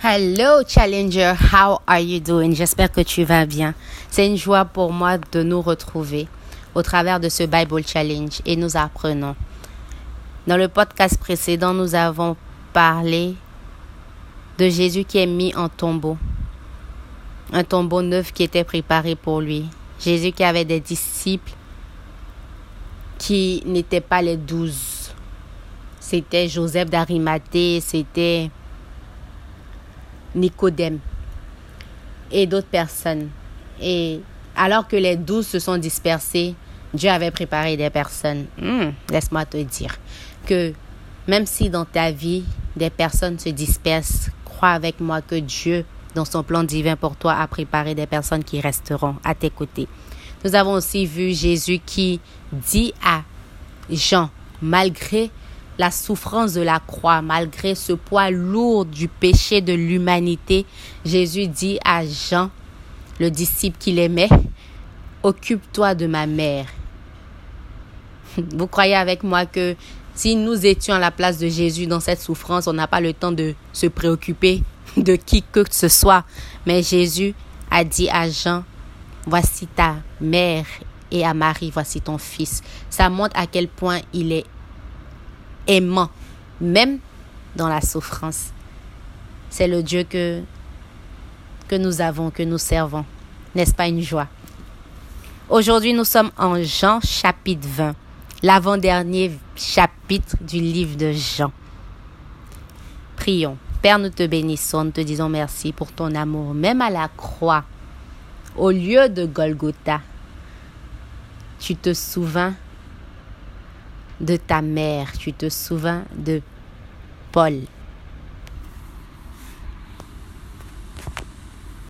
Hello Challenger, how are you doing? J'espère que tu vas bien. C'est une joie pour moi de nous retrouver au travers de ce Bible Challenge et nous apprenons. Dans le podcast précédent, nous avons parlé de Jésus qui est mis en tombeau. Un tombeau neuf qui était préparé pour lui. Jésus qui avait des disciples qui n'étaient pas les douze. C'était Joseph d'Arimathée, c'était Nicodème et d'autres personnes. Et alors que les douze se sont dispersés, Dieu avait préparé des personnes. Hmm, laisse-moi te dire que même si dans ta vie, des personnes se dispersent, crois avec moi que Dieu, dans son plan divin pour toi, a préparé des personnes qui resteront à tes côtés. Nous avons aussi vu Jésus qui dit à Jean, malgré la souffrance de la croix, malgré ce poids lourd du péché de l'humanité, Jésus dit à Jean, le disciple qu'il aimait, occupe-toi de ma mère. Vous croyez avec moi que si nous étions à la place de Jésus dans cette souffrance, on n'a pas le temps de se préoccuper de qui que ce soit. Mais Jésus a dit à Jean, voici ta mère et à Marie, voici ton fils. Ça montre à quel point il est aimant, même dans la souffrance. C'est le Dieu que, que nous avons, que nous servons. N'est-ce pas une joie? Aujourd'hui, nous sommes en Jean chapitre 20, l'avant-dernier chapitre du livre de Jean. Prions. Père, nous te bénissons, nous te disons merci pour ton amour, même à la croix, au lieu de Golgotha. Tu te souviens de ta mère, tu te souviens de Paul.